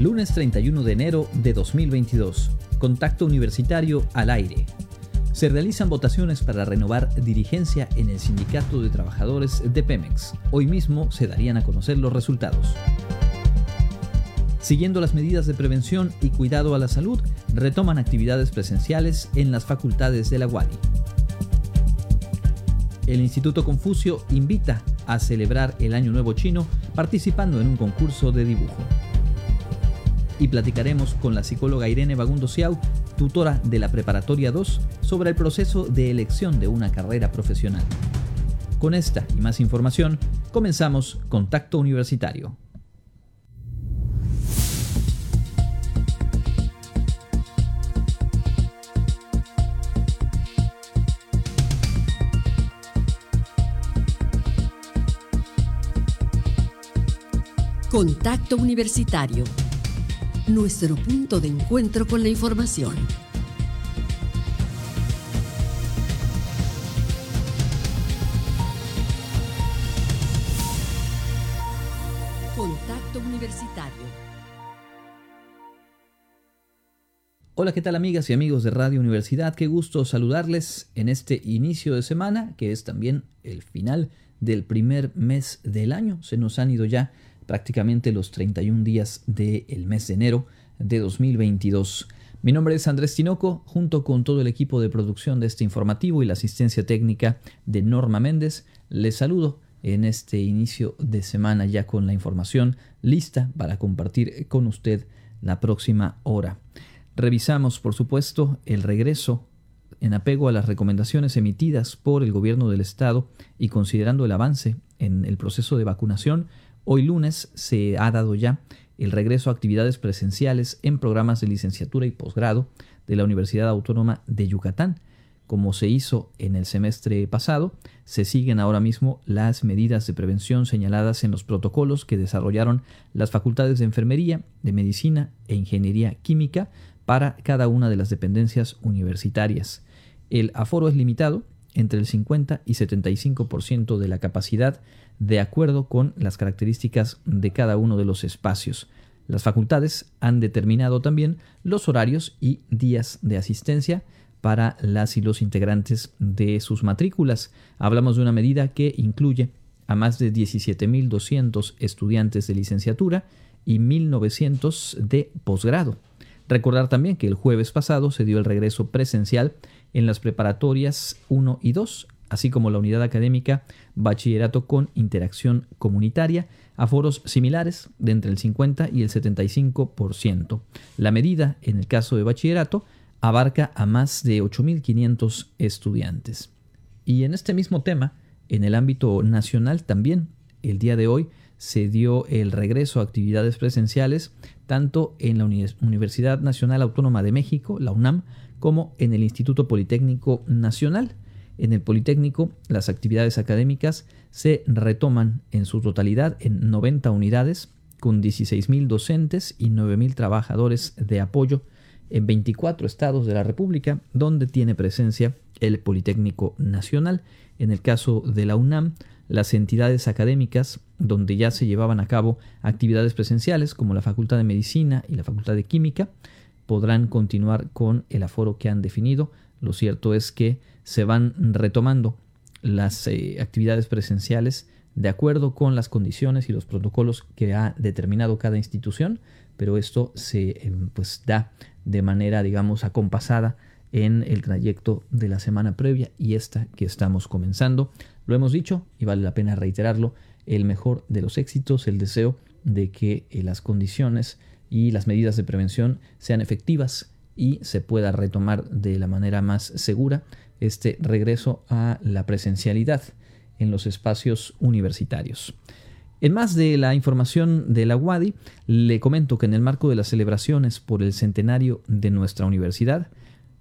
Lunes 31 de enero de 2022. Contacto Universitario al aire. Se realizan votaciones para renovar dirigencia en el Sindicato de Trabajadores de Pemex. Hoy mismo se darían a conocer los resultados. Siguiendo las medidas de prevención y cuidado a la salud, retoman actividades presenciales en las facultades de la UADI. El Instituto Confucio invita a celebrar el Año Nuevo Chino participando en un concurso de dibujo y platicaremos con la psicóloga Irene Bagundo Ciau, tutora de la Preparatoria 2, sobre el proceso de elección de una carrera profesional. Con esta y más información, comenzamos Contacto Universitario. Contacto Universitario nuestro punto de encuentro con la información. Contacto Universitario. Hola, ¿qué tal amigas y amigos de Radio Universidad? Qué gusto saludarles en este inicio de semana, que es también el final del primer mes del año. Se nos han ido ya prácticamente los 31 días del mes de enero de 2022. Mi nombre es Andrés Tinoco, junto con todo el equipo de producción de este informativo y la asistencia técnica de Norma Méndez, les saludo en este inicio de semana ya con la información lista para compartir con usted la próxima hora. Revisamos, por supuesto, el regreso en apego a las recomendaciones emitidas por el gobierno del estado y considerando el avance en el proceso de vacunación, Hoy lunes se ha dado ya el regreso a actividades presenciales en programas de licenciatura y posgrado de la Universidad Autónoma de Yucatán. Como se hizo en el semestre pasado, se siguen ahora mismo las medidas de prevención señaladas en los protocolos que desarrollaron las facultades de enfermería, de medicina e ingeniería química para cada una de las dependencias universitarias. El aforo es limitado entre el 50 y 75% de la capacidad de acuerdo con las características de cada uno de los espacios. Las facultades han determinado también los horarios y días de asistencia para las y los integrantes de sus matrículas. Hablamos de una medida que incluye a más de 17.200 estudiantes de licenciatura y 1.900 de posgrado. Recordar también que el jueves pasado se dio el regreso presencial en las preparatorias 1 y 2 así como la unidad académica Bachillerato con Interacción Comunitaria, a foros similares de entre el 50 y el 75%. La medida, en el caso de bachillerato, abarca a más de 8.500 estudiantes. Y en este mismo tema, en el ámbito nacional también, el día de hoy se dio el regreso a actividades presenciales tanto en la Universidad Nacional Autónoma de México, la UNAM, como en el Instituto Politécnico Nacional. En el Politécnico, las actividades académicas se retoman en su totalidad en 90 unidades, con 16.000 docentes y 9.000 trabajadores de apoyo en 24 estados de la República, donde tiene presencia el Politécnico Nacional. En el caso de la UNAM, las entidades académicas donde ya se llevaban a cabo actividades presenciales, como la Facultad de Medicina y la Facultad de Química, podrán continuar con el aforo que han definido. Lo cierto es que se van retomando las eh, actividades presenciales de acuerdo con las condiciones y los protocolos que ha determinado cada institución, pero esto se em, pues, da de manera, digamos, acompasada en el trayecto de la semana previa y esta que estamos comenzando. Lo hemos dicho y vale la pena reiterarlo, el mejor de los éxitos, el deseo de que eh, las condiciones y las medidas de prevención sean efectivas y se pueda retomar de la manera más segura este regreso a la presencialidad en los espacios universitarios. En más de la información de la UADI, le comento que en el marco de las celebraciones por el centenario de nuestra universidad,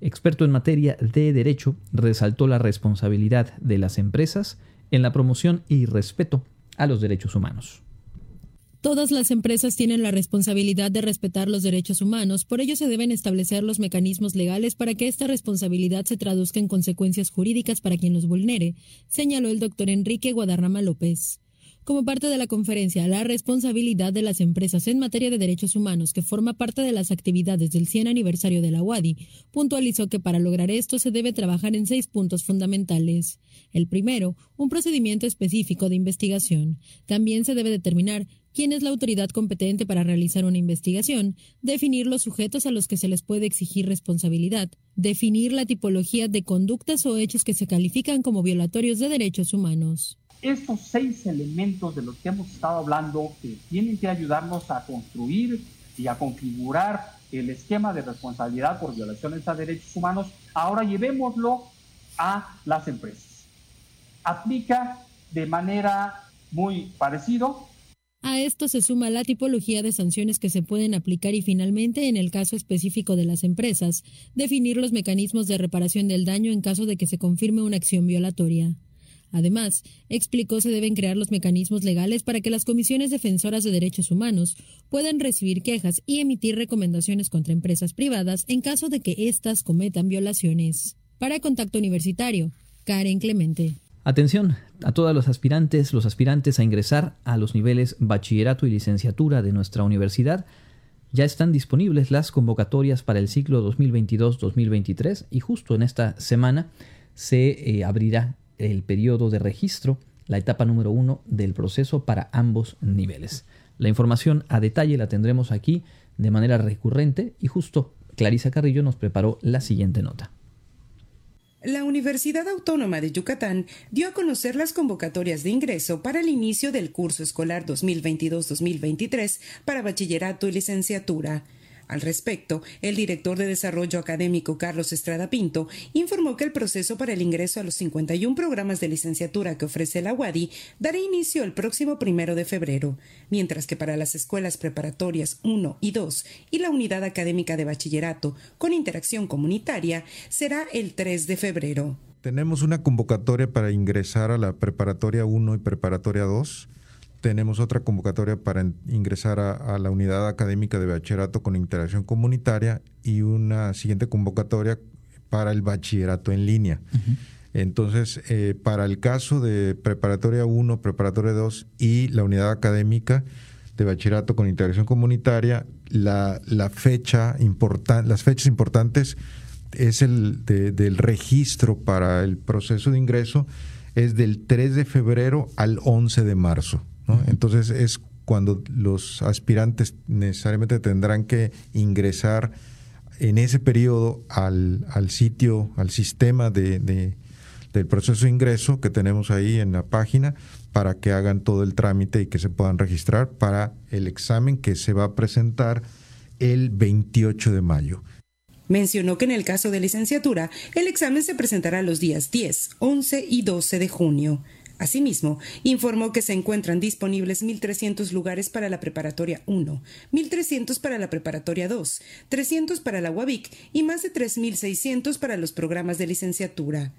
experto en materia de derecho resaltó la responsabilidad de las empresas en la promoción y respeto a los derechos humanos. Todas las empresas tienen la responsabilidad de respetar los derechos humanos, por ello se deben establecer los mecanismos legales para que esta responsabilidad se traduzca en consecuencias jurídicas para quien los vulnere, señaló el doctor Enrique Guadarrama López. Como parte de la conferencia La responsabilidad de las empresas en materia de derechos humanos, que forma parte de las actividades del 100 aniversario de la UADI, puntualizó que para lograr esto se debe trabajar en seis puntos fundamentales. El primero, un procedimiento específico de investigación. También se debe determinar quién es la autoridad competente para realizar una investigación, definir los sujetos a los que se les puede exigir responsabilidad, definir la tipología de conductas o hechos que se califican como violatorios de derechos humanos estos seis elementos de los que hemos estado hablando que tienen que ayudarnos a construir y a configurar el esquema de responsabilidad por violaciones a derechos humanos, ahora llevémoslo a las empresas. Aplica de manera muy parecido. A esto se suma la tipología de sanciones que se pueden aplicar y finalmente, en el caso específico de las empresas, definir los mecanismos de reparación del daño en caso de que se confirme una acción violatoria. Además, explicó se deben crear los mecanismos legales para que las comisiones defensoras de derechos humanos puedan recibir quejas y emitir recomendaciones contra empresas privadas en caso de que éstas cometan violaciones. Para Contacto Universitario, Karen Clemente. Atención a todos los aspirantes, los aspirantes a ingresar a los niveles bachillerato y licenciatura de nuestra universidad. Ya están disponibles las convocatorias para el ciclo 2022-2023 y justo en esta semana se eh, abrirá el periodo de registro, la etapa número uno del proceso para ambos niveles. La información a detalle la tendremos aquí de manera recurrente y justo Clarisa Carrillo nos preparó la siguiente nota. La Universidad Autónoma de Yucatán dio a conocer las convocatorias de ingreso para el inicio del curso escolar 2022-2023 para bachillerato y licenciatura. Al respecto, el director de Desarrollo Académico Carlos Estrada Pinto informó que el proceso para el ingreso a los 51 programas de licenciatura que ofrece la UADI dará inicio el próximo primero de febrero, mientras que para las escuelas preparatorias 1 y 2 y la unidad académica de bachillerato con interacción comunitaria será el 3 de febrero. Tenemos una convocatoria para ingresar a la preparatoria 1 y preparatoria 2 tenemos otra convocatoria para ingresar a, la unidad académica de bachillerato con interacción comunitaria y una siguiente convocatoria para el bachillerato en línea. Entonces, eh, para el caso de preparatoria 1, preparatoria 2 y la unidad académica de bachillerato con interacción comunitaria, la, fecha importante, las fechas importantes es el del registro para el proceso de ingreso es del 3 de febrero al 11 de marzo. Entonces es cuando los aspirantes necesariamente tendrán que ingresar en ese periodo al, sitio, al sistema de, del proceso de ingreso que tenemos ahí en la página para que hagan todo el trámite y que se puedan registrar para el examen que se va a presentar el 28 de mayo. Mencionó que en el caso de licenciatura, el examen se presentará los días 10, 11 y 12 de junio. Asimismo, informó que se encuentran disponibles 1.300 lugares para la preparatoria 1, 1.300 para la preparatoria 2, 300 para la UABIC y más de 3.600 para los programas de licenciatura.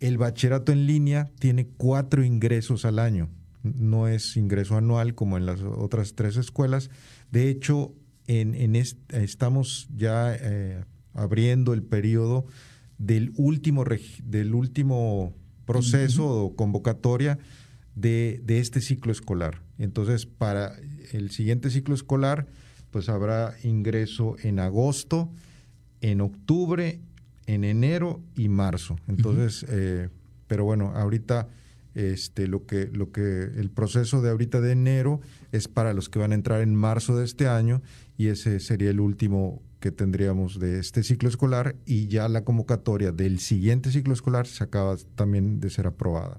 El bachillerato en línea tiene cuatro ingresos al año. No es ingreso anual como en las otras tres escuelas. De hecho, estamos ya eh, abriendo el periodo del último, del último proceso o convocatoria de, este ciclo escolar. Entonces, para el siguiente ciclo escolar, pues habrá ingreso en agosto, en octubre, en enero y marzo. Entonces, eh, pero bueno, ahorita este, lo que, lo que el proceso de ahorita de enero es para los que van a entrar en marzo de este año y ese sería el último que tendríamos de este ciclo escolar y ya la convocatoria del siguiente ciclo escolar se acaba también de ser aprobada.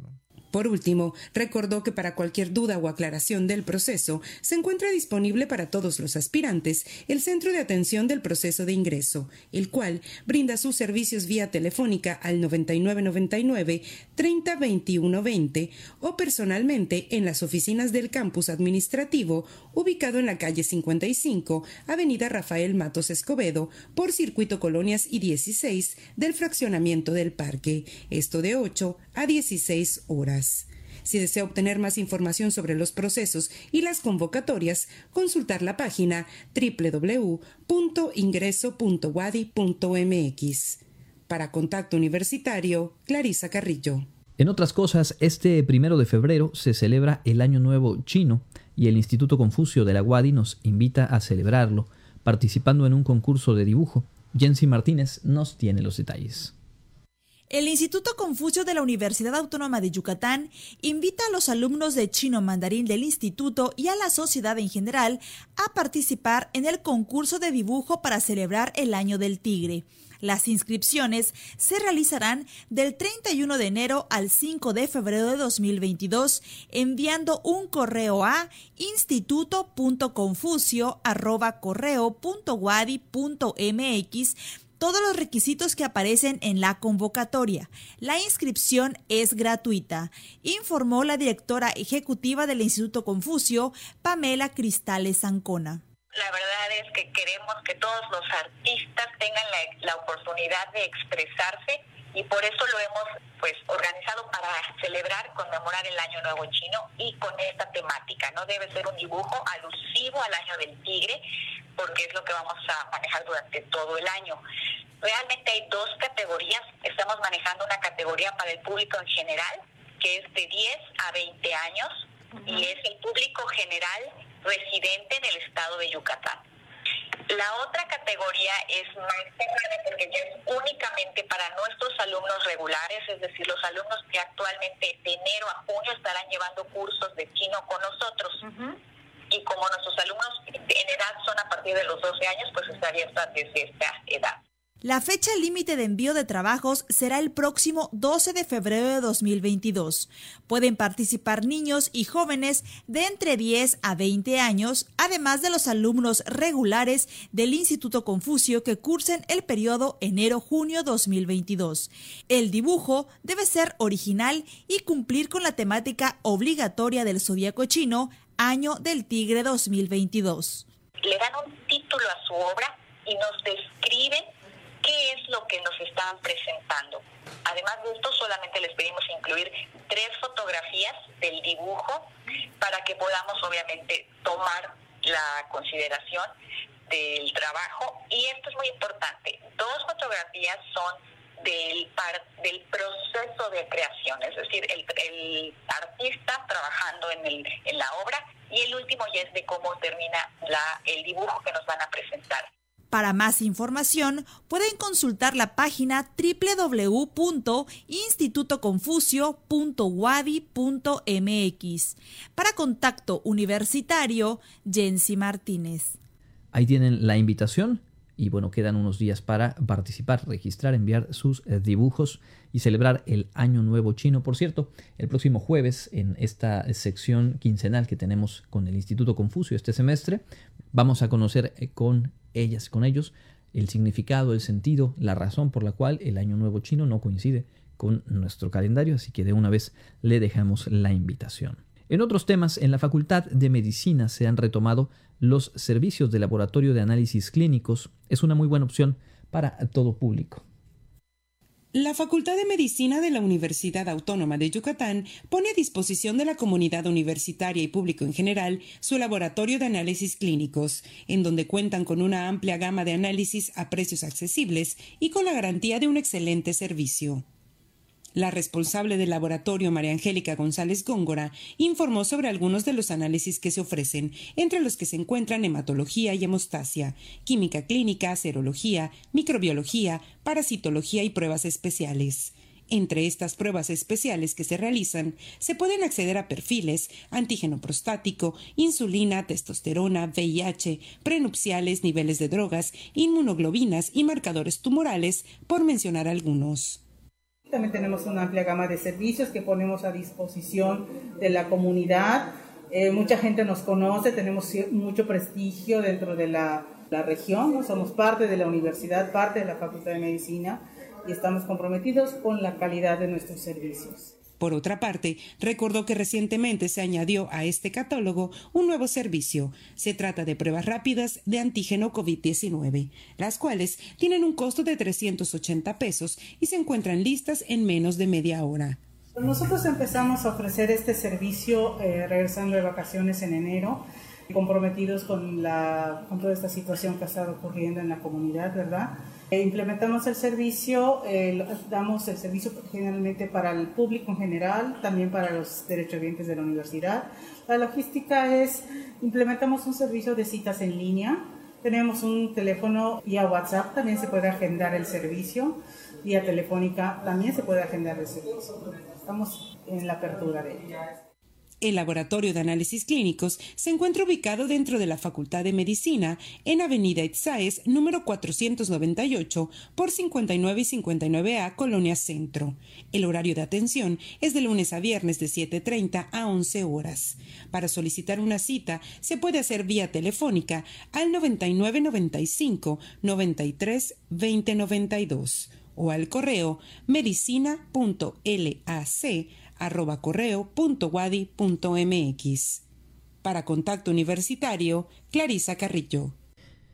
Por último, recordó que para cualquier duda o aclaración del proceso se encuentra disponible para todos los aspirantes el Centro de Atención del Proceso de Ingreso, el cual brinda sus servicios vía telefónica al 9999 302120 o personalmente en las oficinas del campus administrativo ubicado en la calle 55, Avenida Rafael Matos Escobedo, por Circuito Colonias y 16 del fraccionamiento del parque, esto de 8 a 16 horas. Si desea obtener más información sobre los procesos y las convocatorias, consultar la página www.ingreso.wadi.mx. Para Contacto Universitario, Clarisa Carrillo. En otras cosas, este primero de febrero se celebra el Año Nuevo Chino y el Instituto Confucio de la UADI nos invita a celebrarlo participando en un concurso de dibujo. Jensi Martínez nos tiene los detalles. El Instituto Confucio de la Universidad Autónoma de Yucatán invita a los alumnos de chino mandarín del instituto y a la sociedad en general a participar en el concurso de dibujo para celebrar el Año del Tigre. Las inscripciones se realizarán del 31 de enero al 5 de febrero de 2022 enviando un correo a instituto.confucio@correo.wadi.mx todos los requisitos que aparecen en la convocatoria. La inscripción es gratuita, informó la directora ejecutiva del Instituto Confucio, Pamela Cristales Ancona. La verdad es que queremos que todos los artistas tengan la, oportunidad de expresarse y por eso lo hemos pues organizado para celebrar, conmemorar el Año Nuevo Chino y con esta temática, ¿no? Debe ser un dibujo alusivo al Año del Tigre, porque es lo que vamos a manejar durante todo el año. Realmente hay dos categorías. Estamos manejando una categoría para el público en general, que es de 10 a 20 años, y es el público general residente en el estado de Yucatán. La otra categoría es más cerrada porque ya es únicamente para nuestros alumnos regulares, es decir, los alumnos que actualmente de enero a junio estarán llevando cursos de chino con nosotros y como nuestros alumnos en edad son a partir de los 12 años, pues está abierta desde esta edad. La fecha límite de envío de trabajos será el próximo 12 de febrero de 2022. Pueden participar niños y jóvenes de entre 10 a 20 años, además de los alumnos regulares del Instituto Confucio que cursen el periodo enero-junio 2022. El dibujo debe ser original y cumplir con la temática obligatoria del zodiaco chino Año del Tigre 2022. Le dan un título a su obra y nos describen qué es lo que nos están presentando. Además de esto, solamente les pedimos incluir tres fotografías del dibujo para que podamos obviamente tomar la consideración del trabajo. Y esto es muy importante. Dos fotografías son del, del proceso de creación, es decir, el, artista trabajando en, el, en la obra y el último ya es de cómo termina la, el dibujo que nos van a presentar. Para más información, pueden consultar la página www.institutoconfucio.wadi.mx. Para contacto universitario, Jensi Martínez. Ahí tienen la invitación y bueno, quedan unos días para participar, registrar, enviar sus eh, dibujos y celebrar el Año Nuevo Chino. Por cierto, el próximo jueves en esta sección quincenal que tenemos con el Instituto Confucio este semestre, vamos a conocer eh, con ellas, con ellos, el significado, el sentido, la razón por la cual el Año Nuevo Chino no coincide con nuestro calendario, así que de una vez le dejamos la invitación. En otros temas, en la Facultad de Medicina se han retomado los servicios de laboratorio de análisis clínicos. Es una muy buena opción para todo público. La Facultad de Medicina de la Universidad Autónoma de Yucatán pone a disposición de la comunidad universitaria y público en general su laboratorio de análisis clínicos, en donde cuentan con una amplia gama de análisis a precios accesibles y con la garantía de un excelente servicio. La responsable del laboratorio, María Angélica González Góngora, informó sobre algunos de los análisis que se ofrecen, entre los que se encuentran hematología y hemostasia, química clínica, serología, microbiología, parasitología y pruebas especiales. Entre estas pruebas especiales que se realizan, se pueden acceder a perfiles, antígeno prostático, insulina, testosterona, VIH, prenupciales, niveles de drogas, inmunoglobinas y marcadores tumorales, por mencionar algunos. También tenemos una amplia gama de servicios que ponemos a disposición de la comunidad. Eh, mucha gente nos conoce, tenemos mucho prestigio dentro de la, la región, somos parte de la universidad, parte de la Facultad de Medicina y estamos comprometidos con la calidad de nuestros servicios. Por otra parte, recordó que recientemente se añadió a este catálogo un nuevo servicio. Se trata de pruebas rápidas de antígeno COVID-19, las cuales tienen un costo de 380 pesos y se encuentran listas en menos de media hora. Nosotros empezamos a ofrecer este servicio eh, regresando de vacaciones en enero, comprometidos con, la, con toda esta situación que ha estado ocurriendo en la comunidad, ¿verdad? Eh, implementamos el servicio, eh, damos el servicio generalmente para el público en general, también para los derechohabientes de la universidad. La logística es, implementamos un servicio de citas en línea, tenemos un teléfono vía WhatsApp, también se puede agendar el servicio, vía telefónica también se puede agendar el servicio. Estamos en la apertura de ello. El laboratorio de análisis clínicos se encuentra ubicado dentro de la Facultad de Medicina en Avenida Itzaes, número 498 por 59 y 59A, Colonia Centro. El horario de atención es de lunes a viernes de 7.30 a 11 horas. Para solicitar una cita se puede hacer vía telefónica al 9995 93 2092 o al correo medicina.lac arroba correo.wadi.mx. Para Contacto Universitario, Clarisa Carrillo.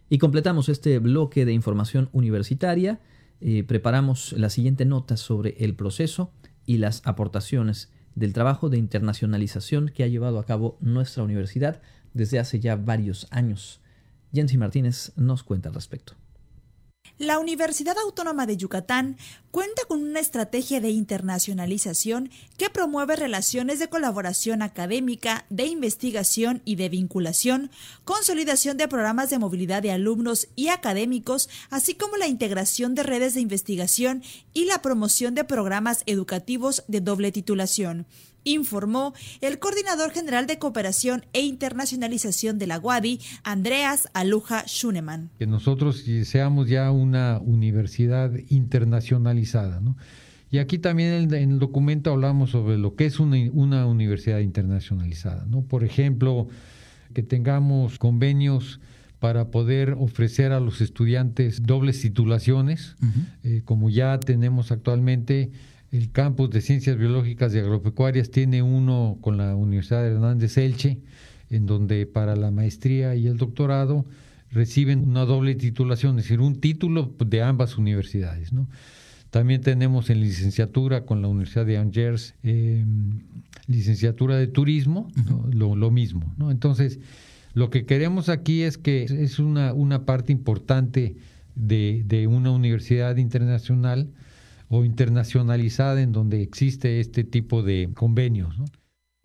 Y completamos este bloque de información universitaria. Eh, preparamos la siguiente nota sobre el proceso y las aportaciones del trabajo de internacionalización que ha llevado a cabo nuestra universidad desde hace ya varios años. Jensi Martínez nos cuenta al respecto. La Universidad Autónoma de Yucatán cuenta con una estrategia de internacionalización que promueve relaciones de colaboración académica, de investigación y de vinculación, consolidación de programas de movilidad de alumnos y académicos, así como la integración de redes de investigación y la promoción de programas educativos de doble titulación informó el coordinador general de cooperación e internacionalización de la UADI, Andreas Aluja Schunemann. Que nosotros seamos ya una universidad internacionalizada, ¿no? Y aquí también en el documento hablamos sobre lo que es una, una universidad internacionalizada, ¿no? Por ejemplo, que tengamos convenios para poder ofrecer a los estudiantes dobles titulaciones, eh, como ya tenemos actualmente el campus de Ciencias Biológicas y Agropecuarias tiene uno con la Universidad de Hernández Elche, en donde para la maestría y el doctorado reciben una doble titulación, es decir, un título de ambas universidades. También tenemos en licenciatura con la Universidad de Angers, em, licenciatura de turismo, lo, mismo. Entonces, lo que queremos aquí es que es una, una parte importante de, de una universidad internacional o internacionalizada en donde existe este tipo de convenios.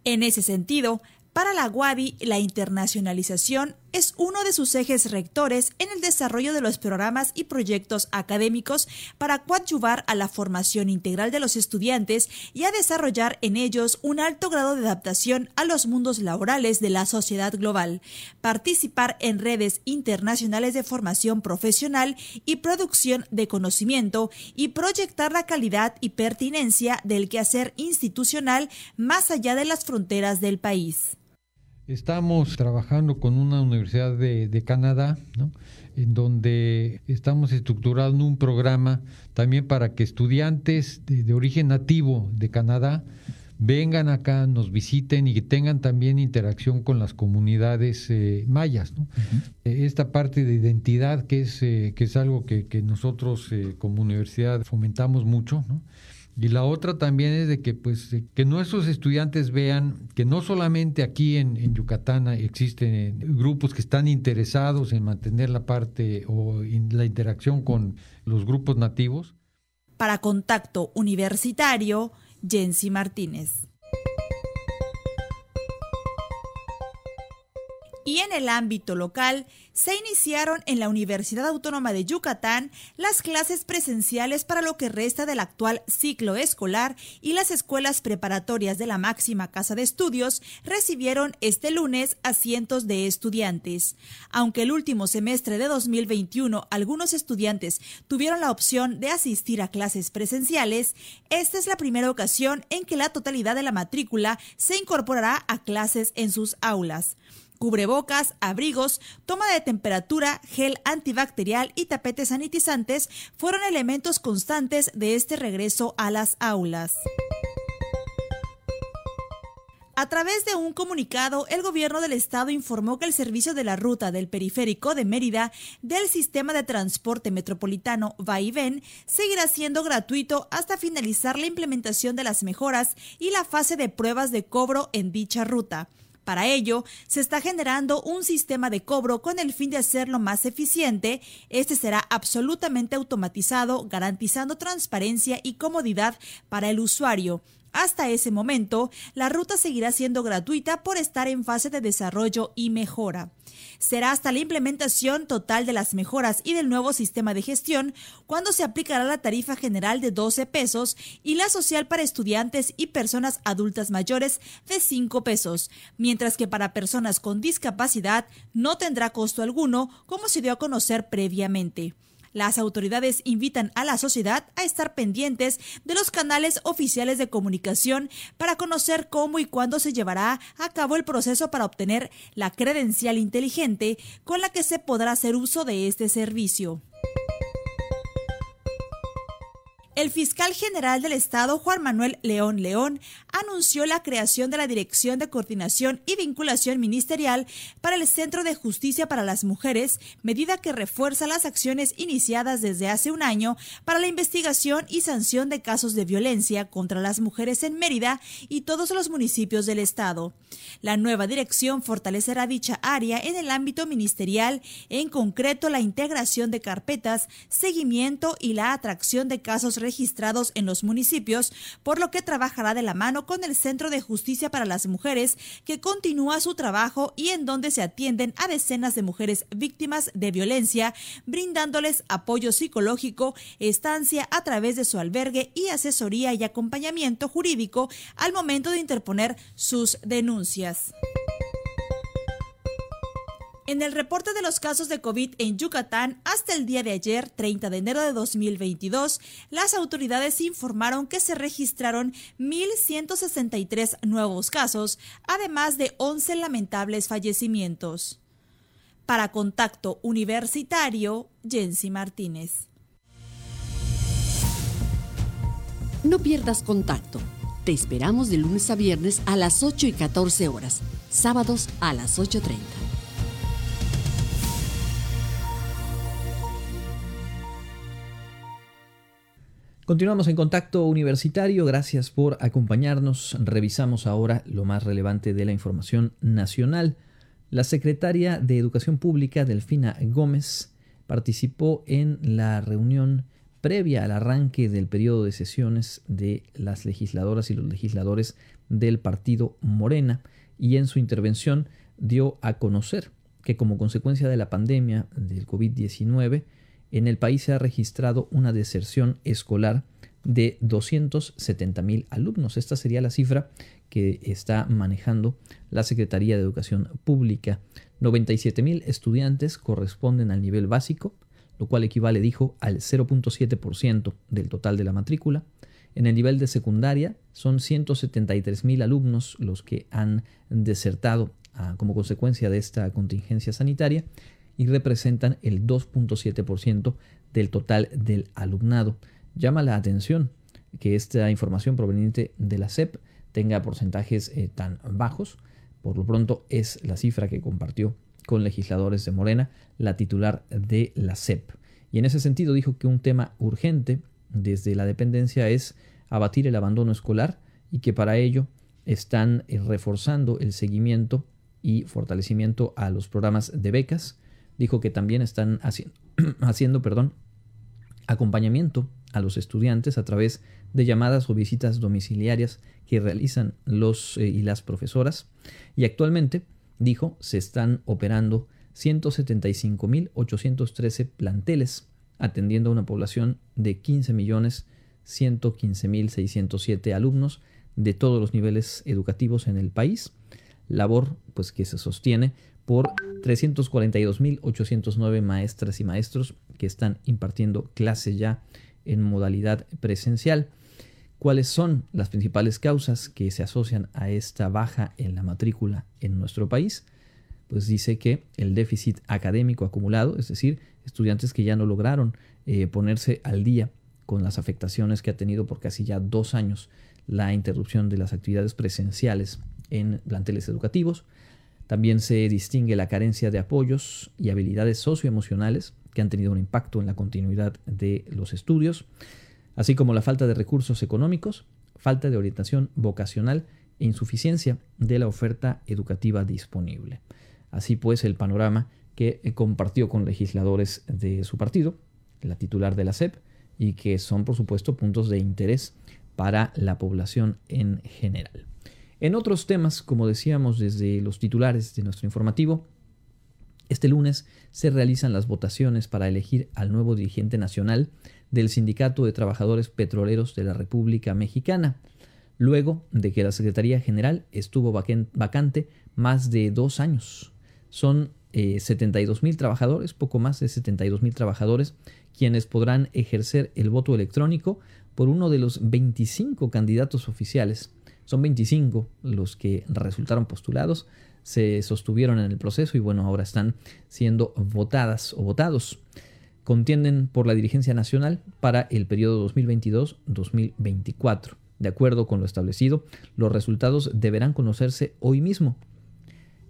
En ese sentido, para la UADI, la internacionalización es uno de sus ejes rectores en el desarrollo de los programas y proyectos académicos para coadyuvar a la formación integral de los estudiantes y a desarrollar en ellos un alto grado de adaptación a los mundos laborales de la sociedad global, participar en redes internacionales de formación profesional y producción de conocimiento y proyectar la calidad y pertinencia del quehacer institucional más allá de las fronteras del país. Estamos trabajando con una universidad de, Canadá, en donde estamos estructurando un programa también para que estudiantes de, origen nativo de Canadá vengan acá, nos visiten y que tengan también interacción con las comunidades eh, mayas. Esta parte de identidad que es, eh, que es algo que, nosotros eh, como universidad fomentamos mucho. ¿no? Y la otra también es de que, pues, que nuestros estudiantes vean que no solamente aquí en, Yucatán existen grupos que están interesados en mantener la parte o la interacción con los grupos nativos. Para Contacto Universitario, Jensi Martínez. Y en el ámbito local se iniciaron en la Universidad Autónoma de Yucatán las clases presenciales para lo que resta del actual ciclo escolar y las escuelas preparatorias de la máxima casa de estudios recibieron este lunes a cientos de estudiantes. Aunque el último semestre de 2021 algunos estudiantes tuvieron la opción de asistir a clases presenciales, esta es la primera ocasión en que la totalidad de la matrícula se incorporará a clases en sus aulas. Cubrebocas, abrigos, toma de temperatura, gel antibacterial y tapetes sanitizantes fueron elementos constantes de este regreso a las aulas. A través de un comunicado, el gobierno del estado informó que el servicio de la ruta del periférico de Mérida del sistema de transporte metropolitano va y ven seguirá siendo gratuito hasta finalizar la implementación de las mejoras y la fase de pruebas de cobro en dicha ruta. Para ello, se está generando un sistema de cobro con el fin de hacerlo más eficiente. Este será absolutamente automatizado, garantizando transparencia y comodidad para el usuario. Hasta ese momento, la ruta seguirá siendo gratuita por estar en fase de desarrollo y mejora. Será hasta la implementación total de las mejoras y del nuevo sistema de gestión cuando se aplicará la tarifa general de 12 pesos y la social para estudiantes y personas adultas mayores de 5 pesos, mientras que para personas con discapacidad no tendrá costo alguno como se dio a conocer previamente. Las autoridades invitan a la sociedad a estar pendientes de los canales oficiales de comunicación para conocer cómo y cuándo se llevará a cabo el proceso para obtener la credencial inteligente con la que se podrá hacer uso de este servicio. El fiscal general del Estado, Juan Manuel León León, anunció la creación de la Dirección de Coordinación y Vinculación Ministerial para el Centro de Justicia para las Mujeres, medida que refuerza las acciones iniciadas desde hace un año para la investigación y sanción de casos de violencia contra las mujeres en Mérida y todos los municipios del Estado. La nueva dirección fortalecerá dicha área en el ámbito ministerial, en concreto la integración de carpetas, seguimiento y la atracción de casos registrados en los municipios, por lo que trabajará de la mano con el Centro de Justicia para las Mujeres, que continúa su trabajo y en donde se atienden a decenas de mujeres víctimas de violencia, brindándoles apoyo psicológico, estancia a través de su albergue y asesoría y acompañamiento jurídico al momento de interponer sus denuncias. En el reporte de los casos de COVID en Yucatán, hasta el día de ayer, 30 de enero de 2022, las autoridades informaron que se registraron 1.163 nuevos casos, además de 11 lamentables fallecimientos. Para Contacto Universitario, Jensi Martínez. No pierdas contacto. Te esperamos de lunes a viernes a las 8 y 14 horas, sábados a las 8.30. Continuamos en contacto universitario, gracias por acompañarnos. Revisamos ahora lo más relevante de la información nacional. La secretaria de Educación Pública, Delfina Gómez, participó en la reunión previa al arranque del periodo de sesiones de las legisladoras y los legisladores del partido Morena y en su intervención dio a conocer que como consecuencia de la pandemia del COVID-19, en el país se ha registrado una deserción escolar de 270 mil alumnos. Esta sería la cifra que está manejando la Secretaría de Educación Pública. 97 mil estudiantes corresponden al nivel básico, lo cual equivale, dijo, al 0.7% del total de la matrícula. En el nivel de secundaria son 173 mil alumnos los que han desertado ah, como consecuencia de esta contingencia sanitaria y representan el 2.7% del total del alumnado. Llama la atención que esta información proveniente de la SEP tenga porcentajes eh, tan bajos. Por lo pronto es la cifra que compartió con legisladores de Morena la titular de la SEP. Y en ese sentido dijo que un tema urgente desde la dependencia es abatir el abandono escolar y que para ello están eh, reforzando el seguimiento y fortalecimiento a los programas de becas dijo que también están haciendo perdón, acompañamiento a los estudiantes a través de llamadas o visitas domiciliarias que realizan los eh, y las profesoras. Y actualmente, dijo, se están operando 175.813 planteles, atendiendo a una población de 15.115.607 alumnos de todos los niveles educativos en el país. Labor pues que se sostiene por 342.809 maestras y maestros que están impartiendo clase ya en modalidad presencial. ¿Cuáles son las principales causas que se asocian a esta baja en la matrícula en nuestro país? Pues dice que el déficit académico acumulado, es decir, estudiantes que ya no lograron eh, ponerse al día con las afectaciones que ha tenido por casi ya dos años la interrupción de las actividades presenciales en planteles educativos, también se distingue la carencia de apoyos y habilidades socioemocionales que han tenido un impacto en la continuidad de los estudios, así como la falta de recursos económicos, falta de orientación vocacional e insuficiencia de la oferta educativa disponible. Así pues, el panorama que eh, compartió con legisladores de su partido, la titular de la SEP, y que son, por supuesto, puntos de interés para la población en general. En otros temas, como decíamos desde los titulares de nuestro informativo, este lunes se realizan las votaciones para elegir al nuevo dirigente nacional del Sindicato de Trabajadores Petroleros de la República Mexicana, luego de que la Secretaría General estuvo vacante más de dos años. Son 72 eh, mil trabajadores, poco más de 72 mil trabajadores, quienes podrán ejercer el voto electrónico por uno de los 25 candidatos oficiales. Son 25 los que resultaron postulados, se sostuvieron en el proceso y bueno, ahora están siendo votadas o votados. Contienden por la dirigencia nacional para el periodo 2022-2024. De acuerdo con lo establecido, los resultados deberán conocerse hoy mismo.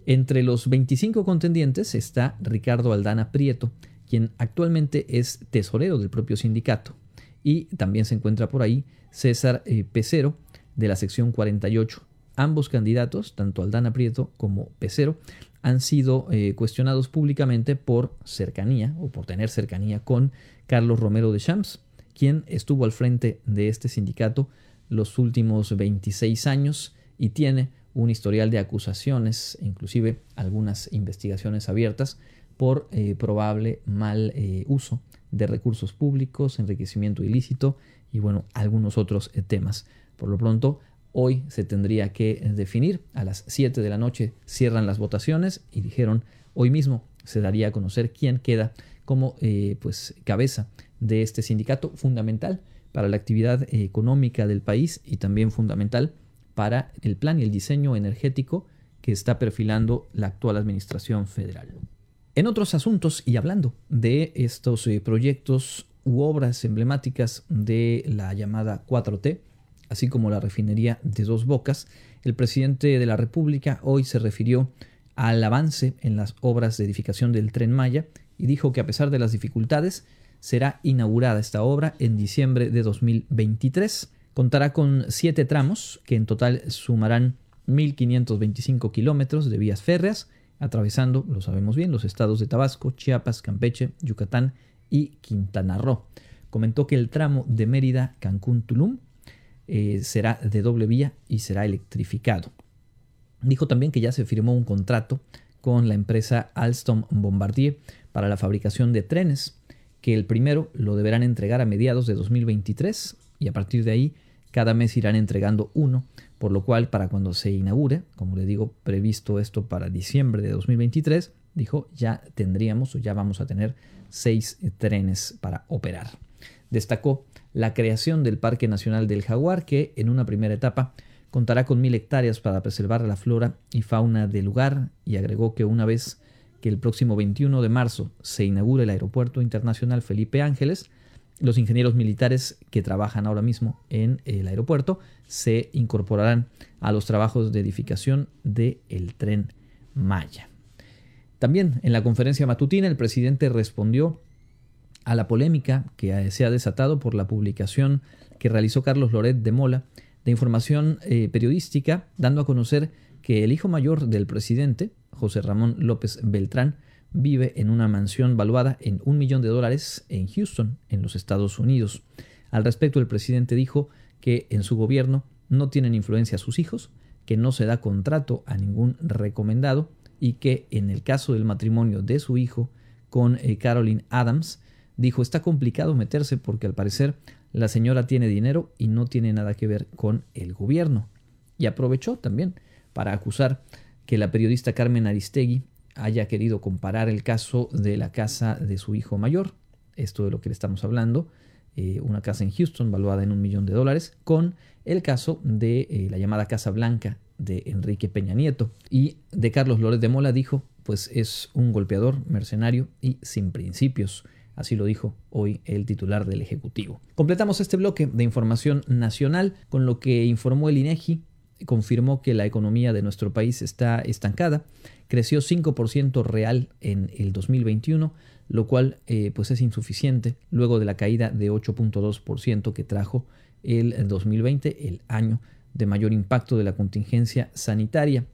Entre los 25 contendientes está Ricardo Aldana Prieto, quien actualmente es tesorero del propio sindicato. Y también se encuentra por ahí César eh, Pecero, de la sección 48. Ambos candidatos, tanto Aldana Prieto como Pecero, han sido eh, cuestionados públicamente por cercanía o por tener cercanía con Carlos Romero de Champs, quien estuvo al frente de este sindicato los últimos 26 años y tiene un historial de acusaciones, inclusive algunas investigaciones abiertas por eh, probable mal eh, uso de recursos públicos, enriquecimiento ilícito y bueno, algunos otros temas. Por lo pronto, hoy se tendría que definir. A las 7 de la noche cierran las votaciones y dijeron hoy mismo se daría a conocer quién queda como pues cabeza de este sindicato fundamental para la actividad económica del país y también fundamental para el plan y el diseño energético que está perfilando la actual administración federal. En otros asuntos, y hablando de estos eh, proyectos u obras emblemáticas de la llamada 4T, así como la refinería de Dos Bocas, el presidente de la República hoy se refirió al avance en las obras de edificación del tren Maya y dijo que a pesar de las dificultades, será inaugurada esta obra en diciembre de 2023. Contará con siete tramos que en total sumarán 1.525 kilómetros de vías férreas atravesando, lo sabemos bien, los estados de Tabasco, Chiapas, Campeche, Yucatán y Quintana Roo. Comentó que el tramo de Mérida, Cancún, Tulum eh, será de doble vía y será electrificado. Dijo también que ya se firmó un contrato con la empresa Alstom Bombardier para la fabricación de trenes, que el primero lo deberán entregar a mediados de 2023 y a partir de ahí cada mes irán entregando uno por lo cual para cuando se inaugure, como le digo, previsto esto para diciembre de 2023, dijo, ya tendríamos o ya vamos a tener seis trenes para operar. Destacó la creación del Parque Nacional del Jaguar, que en una primera etapa contará con mil hectáreas para preservar la flora y fauna del lugar, y agregó que una vez que el próximo 21 de marzo se inaugure el Aeropuerto Internacional Felipe Ángeles, los ingenieros militares que trabajan ahora mismo en el aeropuerto se incorporarán a los trabajos de edificación del tren Maya. También en la conferencia matutina el presidente respondió a la polémica que se ha desatado por la publicación que realizó Carlos Loret de Mola de información eh, periodística dando a conocer que el hijo mayor del presidente, José Ramón López Beltrán, vive en una mansión valuada en un millón de dólares en Houston, en los Estados Unidos. Al respecto, el presidente dijo que en su gobierno no tienen influencia sus hijos, que no se da contrato a ningún recomendado y que en el caso del matrimonio de su hijo con eh, Caroline Adams, dijo está complicado meterse porque al parecer la señora tiene dinero y no tiene nada que ver con el gobierno. Y aprovechó también para acusar que la periodista Carmen Aristegui haya querido comparar el caso de la casa de su hijo mayor, esto de lo que le estamos hablando, eh, una casa en Houston valuada en un millón de dólares, con el caso de eh, la llamada Casa Blanca de Enrique Peña Nieto. Y de Carlos Lórez de Mola dijo, pues es un golpeador, mercenario y sin principios. Así lo dijo hoy el titular del Ejecutivo. Completamos este bloque de información nacional con lo que informó el INEGI confirmó que la economía de nuestro país está estancada, creció 5% real en el 2021, lo cual eh, pues es insuficiente luego de la caída de 8.2% que trajo el 2020, el año de mayor impacto de la contingencia sanitaria,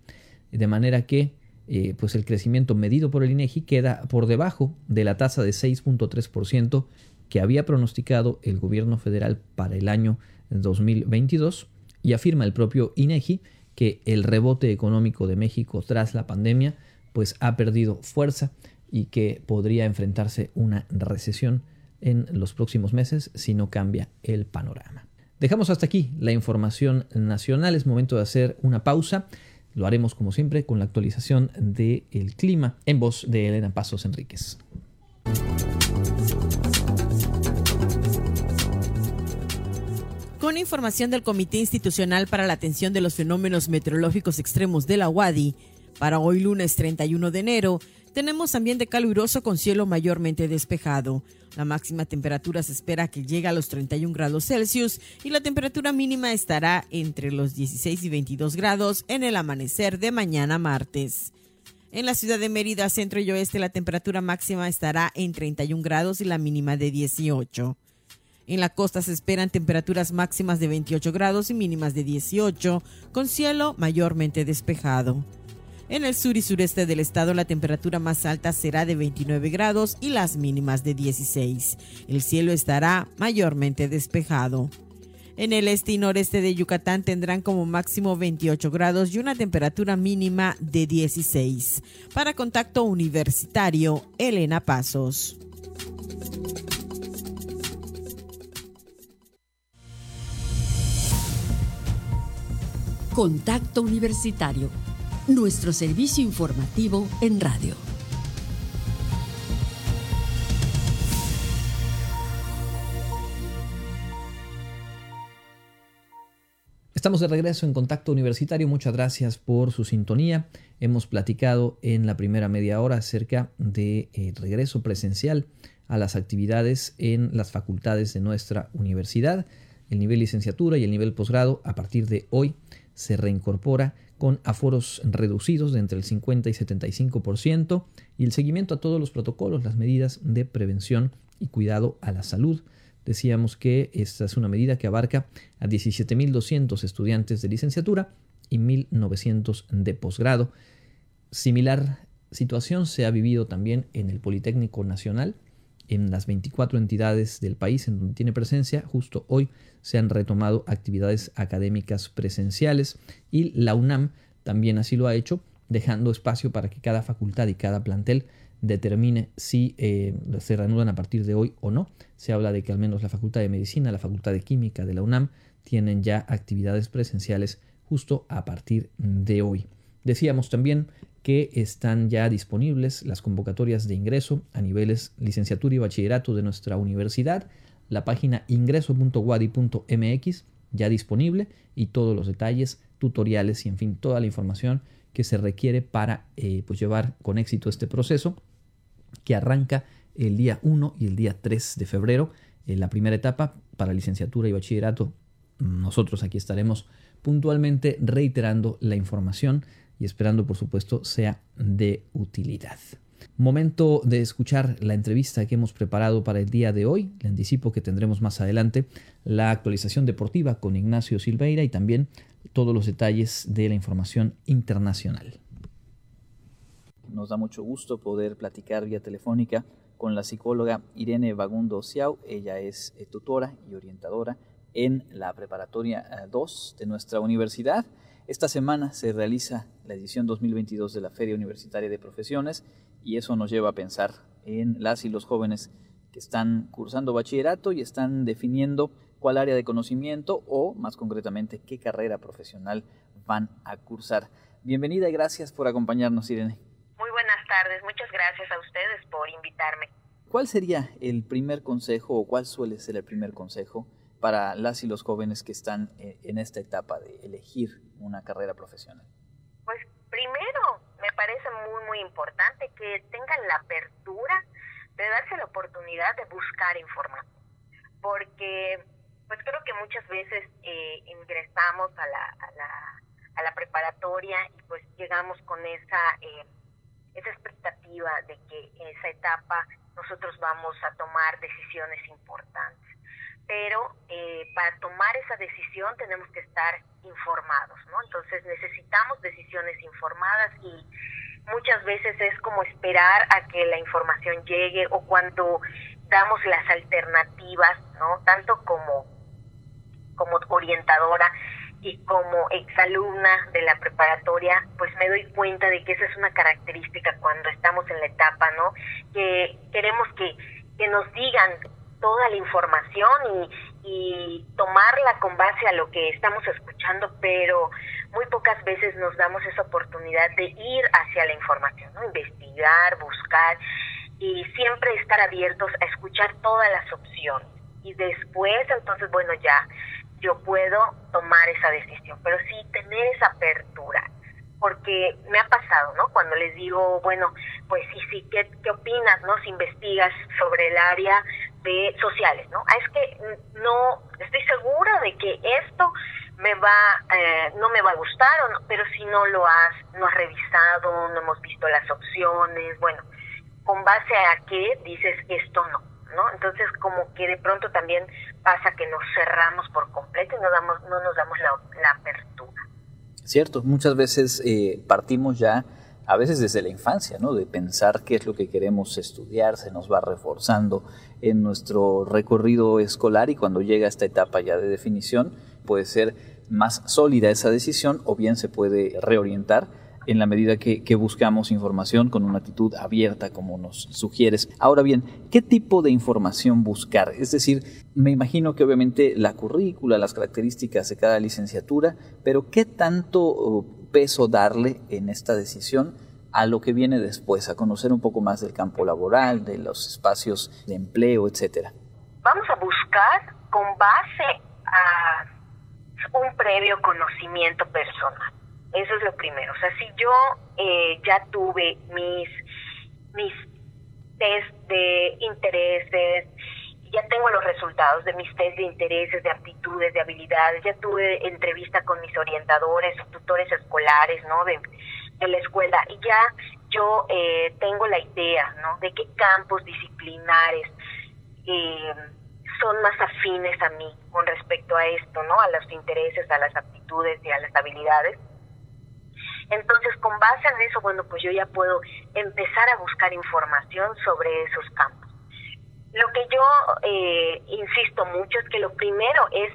de manera que eh, pues el crecimiento medido por el INEGI queda por debajo de la tasa de 6.3% que había pronosticado el gobierno federal para el año 2022 y afirma el propio INEGI que el rebote económico de México tras la pandemia pues ha perdido fuerza y que podría enfrentarse una recesión en los próximos meses si no cambia el panorama. Dejamos hasta aquí la información nacional. Es momento de hacer una pausa. Lo haremos como siempre con la actualización del clima en voz de Elena Pasos Enríquez. Con información del Comité Institucional para la Atención de los Fenómenos Meteorológicos Extremos de la UADI, para hoy lunes 31 de enero, tenemos ambiente caluroso con cielo mayormente despejado. La máxima temperatura se espera que llegue a los 31 grados Celsius y la temperatura mínima estará entre los 16 y 22 grados en el amanecer de mañana martes. En la ciudad de Mérida, centro y oeste, la temperatura máxima estará en 31 grados y la mínima de 18. En la costa se esperan temperaturas máximas de 28 grados y mínimas de 18, con cielo mayormente despejado. En el sur y sureste del estado la temperatura más alta será de 29 grados y las mínimas de 16. El cielo estará mayormente despejado. En el este y noreste de Yucatán tendrán como máximo 28 grados y una temperatura mínima de 16. Para contacto universitario, Elena Pasos. Contacto Universitario nuestro servicio informativo en radio. Estamos de regreso en Contacto Universitario. Muchas gracias por su sintonía. Hemos platicado en la primera media hora acerca del de, eh, regreso presencial a las actividades en las facultades de nuestra universidad. El nivel licenciatura y el nivel posgrado a partir de hoy se reincorpora con aforos reducidos de entre el 50 y 75% y el seguimiento a todos los protocolos, las medidas de prevención y cuidado a la salud. Decíamos que esta es una medida que abarca a 17.200 estudiantes de licenciatura y 1.900 de posgrado. Similar situación se ha vivido también en el Politécnico Nacional, en las 24 entidades del país en donde tiene presencia. Justo hoy se han retomado actividades académicas presenciales y la UNAM también así lo ha hecho, dejando espacio para que cada facultad y cada plantel determine si eh, se reanudan a partir de hoy o no. Se habla de que al menos la Facultad de Medicina, la Facultad de Química de la UNAM tienen ya actividades presenciales justo a partir de hoy. Decíamos también que están ya disponibles las convocatorias de ingreso a niveles licenciatura y bachillerato de nuestra universidad, la página ingreso.wadi.mx ya disponible y todos los detalles, tutoriales y en fin toda la información que se requiere para eh, pues llevar con éxito este proceso que arranca el día 1 y el día 3 de febrero. En la primera etapa para licenciatura y bachillerato, nosotros aquí estaremos puntualmente reiterando la información y esperando por supuesto sea de utilidad. Momento de escuchar la entrevista que hemos preparado para el día de hoy. Le anticipo que tendremos más adelante la actualización deportiva con Ignacio Silveira y también todos los detalles de la información internacional. Nos da mucho gusto poder platicar vía telefónica con la psicóloga Irene Bagundo Ciao. Ella es eh, tutora y orientadora en la preparatoria 2 de nuestra universidad. Esta semana se realiza la edición 2022 de la Feria Universitaria de Profesiones y eso nos lleva a pensar en las y los jóvenes que están cursando bachillerato y están definiendo cuál área de conocimiento o, más concretamente, qué carrera profesional van a cursar. Bienvenida y gracias por acompañarnos, Irene. Muy buenas tardes, muchas gracias a ustedes por invitarme. ¿Cuál sería el primer consejo o cuál suele ser el primer consejo para las y los jóvenes que están eh, en esta etapa de elegir una carrera profesional? Pues primero, me parece muy, muy importante que tengan la apertura de darse la oportunidad de buscar información, porque pues creo que muchas veces eh, ingresamos a la, a, la, a la preparatoria y pues llegamos con esa, eh, esa expectativa de que en esa etapa nosotros vamos a tomar decisiones importantes pero eh, para tomar esa decisión tenemos que estar informados, ¿no? Entonces necesitamos decisiones informadas y muchas veces es como esperar a que la información llegue o cuando damos las alternativas, ¿no? Tanto como, como orientadora y como exalumna de la preparatoria, pues me doy cuenta de que esa es una característica cuando estamos en la etapa, ¿no? Que queremos que, que nos digan toda la información y, y tomarla con base a lo que estamos escuchando, pero muy pocas veces nos damos esa oportunidad de ir hacia la información, investigar, buscar y siempre estar abiertos a escuchar todas las opciones. Y después, entonces, bueno, ya yo puedo tomar esa decisión, pero sí tener esa apertura, porque me ha pasado, ¿no? Cuando les digo, bueno, pues sí, sí, ¿qué, qué opinas, no? Si investigas sobre el área de sociales, ¿no? Ah, es que no, estoy segura de que esto me va, eh, no me va a gustar, o no, pero si no lo has, no has revisado, no hemos visto las opciones, bueno, con base a qué dices esto no, ¿no? Entonces como que de pronto también pasa que nos cerramos por completo y no, damos, no nos damos la, la apertura. Cierto, muchas veces eh, partimos ya a veces desde la infancia, ¿no? De pensar qué es lo que queremos estudiar, se nos va reforzando en nuestro recorrido escolar y cuando llega esta etapa ya de definición, puede ser más sólida esa decisión o bien se puede reorientar en la medida que, que, buscamos información con una actitud abierta como nos sugieres. Ahora bien, ¿qué tipo de información buscar? Es decir, me imagino que obviamente la currícula, las características de cada licenciatura, pero ¿qué tanto peso darle en esta decisión a lo que viene después, a conocer un poco más del campo laboral, de los espacios de empleo, etcétera? Vamos a buscar con base a un previo conocimiento personal. Eso es lo primero. O sea, si yo eh, ya tuve mis, mis test de intereses, ya tengo los resultados de mis test de intereses, de aptitudes, de habilidades, ya tuve entrevista con mis orientadores tutores escolares, ¿no? De, de la escuela y ya yo eh, tengo la idea, ¿no? De qué campos disciplinares eh, son más afines a mí con respecto a esto, ¿no? A los intereses, a las aptitudes y a las habilidades. Entonces, con base en eso, bueno, pues yo ya puedo empezar a buscar información sobre esos campos. Lo que yo eh, insisto mucho es que lo primero es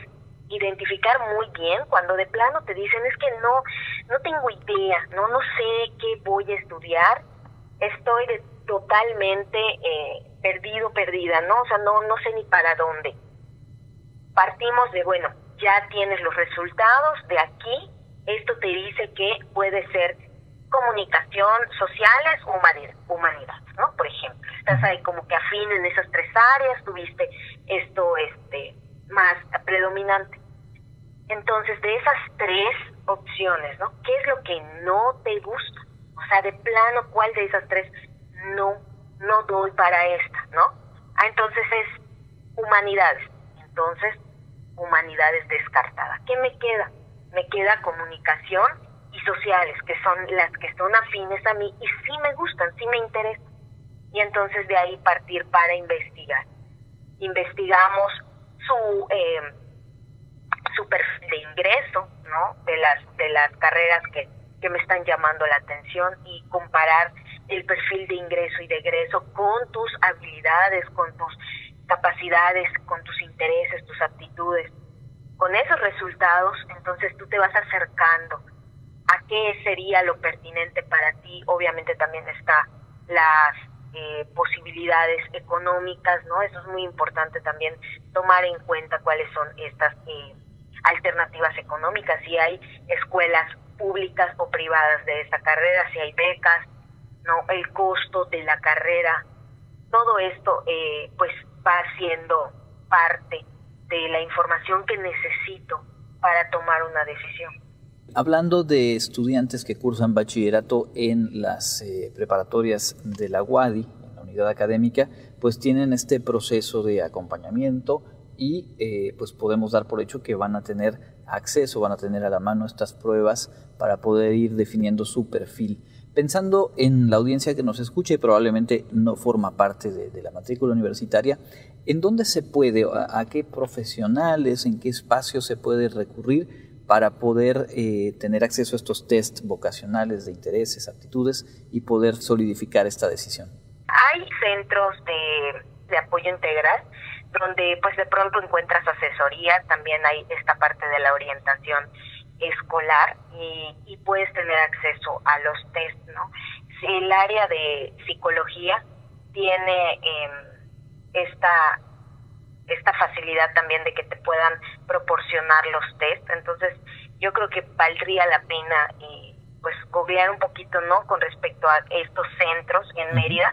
identificar muy bien cuando de plano te dicen es que no no tengo idea, no no sé qué voy a estudiar, estoy de, totalmente eh, perdido, perdida, ¿no? O sea, no no sé ni para dónde. Partimos de bueno, ya tienes los resultados de aquí, esto te dice que puede ser comunicación, sociales o humanidades, ¿no? Por ejemplo, estás ahí como que afín en esas tres áreas, tuviste esto este más predominante. Entonces, de esas tres opciones, ¿no? ¿Qué es lo que no te gusta? O sea, de plano, ¿cuál de esas tres no, no doy para esta, ¿no? Ah, entonces es humanidades. Entonces, humanidades descartada. ¿Qué me queda? Me queda comunicación y sociales, que son las que son afines a mí y sí me gustan, sí me interesan. Y entonces de ahí partir para investigar. Investigamos su, eh, su perfil de ingreso, ¿no? De las, de las carreras que, que me están llamando la atención y comparar el perfil de ingreso y de egreso con tus habilidades, con tus capacidades, con tus intereses, tus aptitudes. Con esos resultados, entonces tú te vas acercando qué sería lo pertinente para ti. Obviamente también está las eh, posibilidades económicas, ¿no? Eso es muy importante también tomar en cuenta cuáles son estas eh, alternativas económicas, si hay escuelas públicas o privadas de esta carrera, si hay becas, no, el costo de la carrera, todo esto eh, pues va siendo parte de la información que necesito para tomar una decisión. Hablando de estudiantes que cursan bachillerato en las eh, preparatorias de la UADI, en la unidad académica, pues tienen este proceso de acompañamiento y eh, pues podemos dar por hecho que van a tener acceso, van a tener a la mano estas pruebas para poder ir definiendo su perfil. Pensando en la audiencia que nos escucha y probablemente no forma parte de, la matrícula universitaria, ¿en dónde se puede, a, qué profesionales, en qué espacios se puede recurrir para poder eh, tener acceso a estos test vocacionales de intereses, aptitudes y poder solidificar esta decisión? Hay centros de, apoyo integral donde pues de pronto encuentras asesoría, también hay esta parte de la orientación escolar y, puedes tener acceso a los test, ¿no? El área de psicología tiene em, esta esta facilidad también de que te puedan proporcionar los test, entonces yo creo que valdría la pena y pues googlear un poquito, ¿no? Con respecto a estos centros en Mérida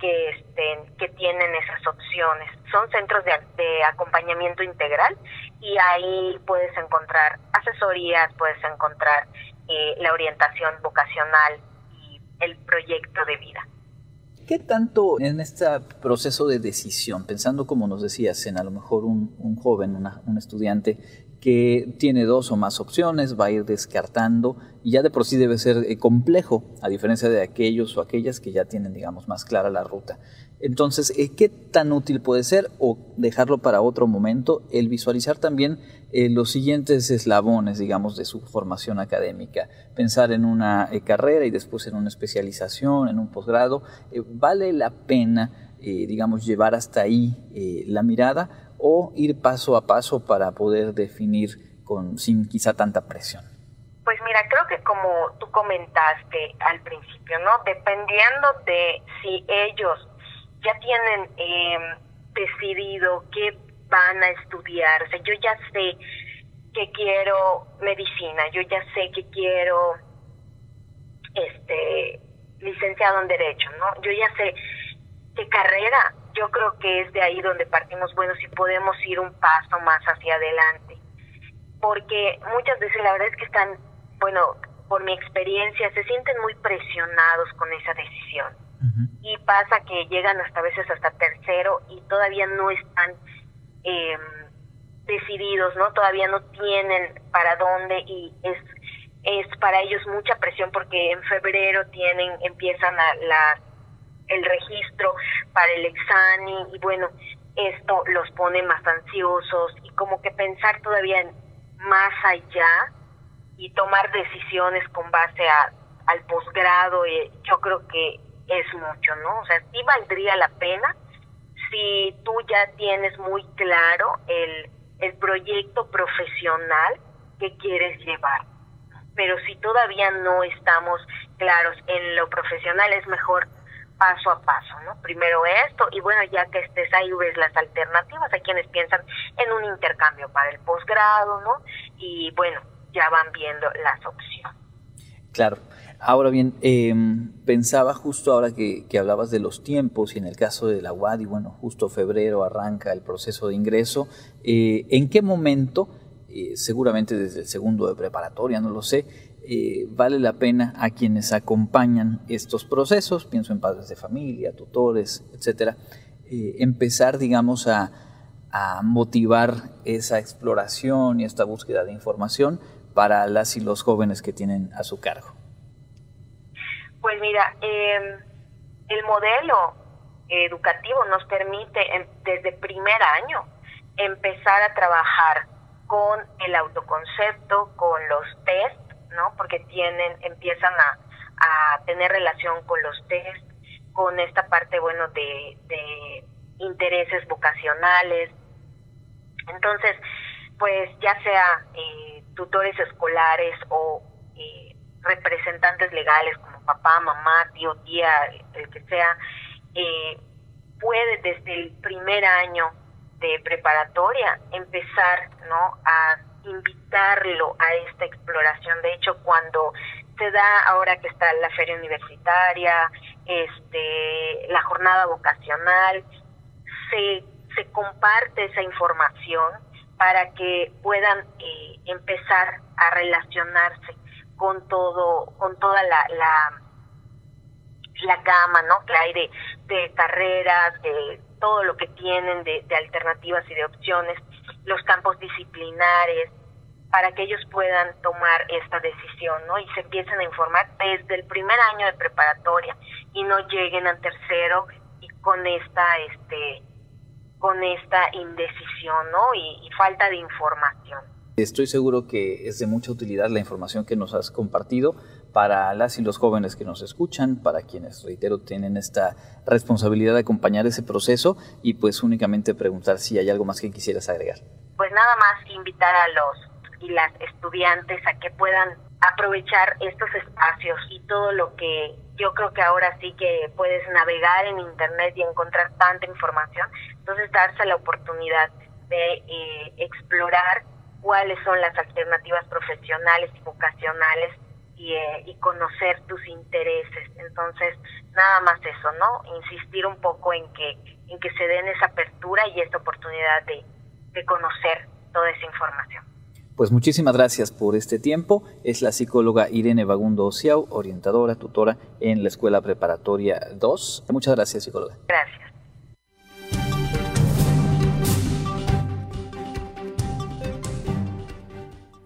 que, este, que tienen esas opciones. Son centros de, de acompañamiento integral y ahí puedes encontrar asesorías, puedes encontrar eh, la orientación vocacional y el proyecto de vida. ¿Qué tanto en este proceso de decisión, pensando como nos decías, en a lo mejor un, un joven, un estudiante que tiene dos o más opciones, va a ir descartando y ya de por sí debe ser eh, complejo, a diferencia de aquellos o aquellas que ya tienen, digamos, más clara la ruta. Entonces, eh, ¿qué tan útil puede ser o dejarlo para otro momento el visualizar también eh, los siguientes eslabones, digamos, de su formación académica? Pensar en una carrera y después en una especialización, en un posgrado. ¿Vale la pena, digamos, llevar hasta ahí la mirada o ir paso a paso para poder definir con, sin quizá tanta presión? Pues mira, creo que como tú comentaste al principio, ¿no? Dependiendo de si ellos ya tienen eh, decidido qué van a estudiar. Yo ya sé que quiero medicina, yo ya sé que quiero este licenciado en derecho, ¿no? Yo ya sé qué carrera. Yo creo que es de ahí donde partimos, bueno, si podemos ir un paso más hacia adelante. Porque muchas veces la verdad es que están, bueno, por mi experiencia, se sienten muy presionados con esa decisión y pasa que llegan hasta veces hasta tercero y todavía no están eh, decididos, ¿no? Todavía no tienen para dónde y es es para ellos mucha presión porque en febrero tienen empiezan a la el registro para el examen y bueno esto los pone más ansiosos y como que pensar todavía más allá y tomar decisiones con base al posgrado eh, yo creo que es mucho, ¿no? O sea, sí valdría la pena si tú ya tienes muy claro el, el proyecto profesional que quieres llevar. Pero si todavía no estamos claros en lo profesional, es mejor paso a paso, ¿no? Primero esto y bueno, ya que estés ahí ves las alternativas, hay quienes piensan en un intercambio para el posgrado, ¿no? Y bueno, ya van viendo las opciones. Claro. Ahora bien, em, pensaba justo ahora que, hablabas de los tiempos y en el caso de la UAD, y bueno, justo febrero arranca el proceso de ingreso, eh, ¿en qué momento, eh, seguramente desde el segundo de preparatoria, no lo sé, eh, vale la pena a quienes acompañan estos procesos, pienso en padres de familia, tutores, etcétera, empezar, digamos, a, motivar esa exploración y esta búsqueda de información para las y los jóvenes que tienen a su cargo? Pues mira, em, el modelo educativo nos permite desde primer año empezar a trabajar con el autoconcepto, con los test, ¿no? Porque tienen, empiezan a, tener relación con los test, con esta parte, bueno, de, de intereses vocacionales. Entonces, pues ya sea eh, tutores escolares o eh, representantes legales papá, mamá, tío, tía, el que sea, eh, puede desde el primer año de preparatoria empezar ¿no? a invitarlo a esta exploración. De hecho, cuando se da ahora que está la feria universitaria, este, la jornada vocacional, se, se comparte esa información para que puedan eh, empezar a relacionarse con todo, con toda la, la, la gama, ¿no? Que hay de, carreras, de todo lo que tienen de alternativas y de opciones, los campos disciplinares, para que ellos puedan tomar esta decisión, ¿no? Y se empiecen a informar desde el primer año de preparatoria y no lleguen al tercero y con esta, este, con esta indecisión, ¿no? y falta de información. Estoy seguro que es de mucha utilidad la información que nos has compartido para las y los jóvenes que nos escuchan, para quienes, reitero, tienen esta responsabilidad de acompañar ese proceso y pues únicamente preguntar si hay algo más que quisieras agregar. Pues nada más invitar a los y las estudiantes a que puedan aprovechar estos espacios y todo lo que yo creo que ahora sí que puedes navegar en internet y encontrar tanta información, entonces darse la oportunidad de eh, explorar cuáles son las alternativas profesionales y vocacionales eh, y, conocer tus intereses. Entonces, nada más eso, ¿no? Insistir un poco en que, en que se den esa apertura y esta oportunidad de, de conocer toda esa información. Pues muchísimas gracias por este tiempo. Es la psicóloga Irene Bagundo Ociao, orientadora, tutora en la Escuela Preparatoria 2. Muchas gracias, psicóloga. Gracias.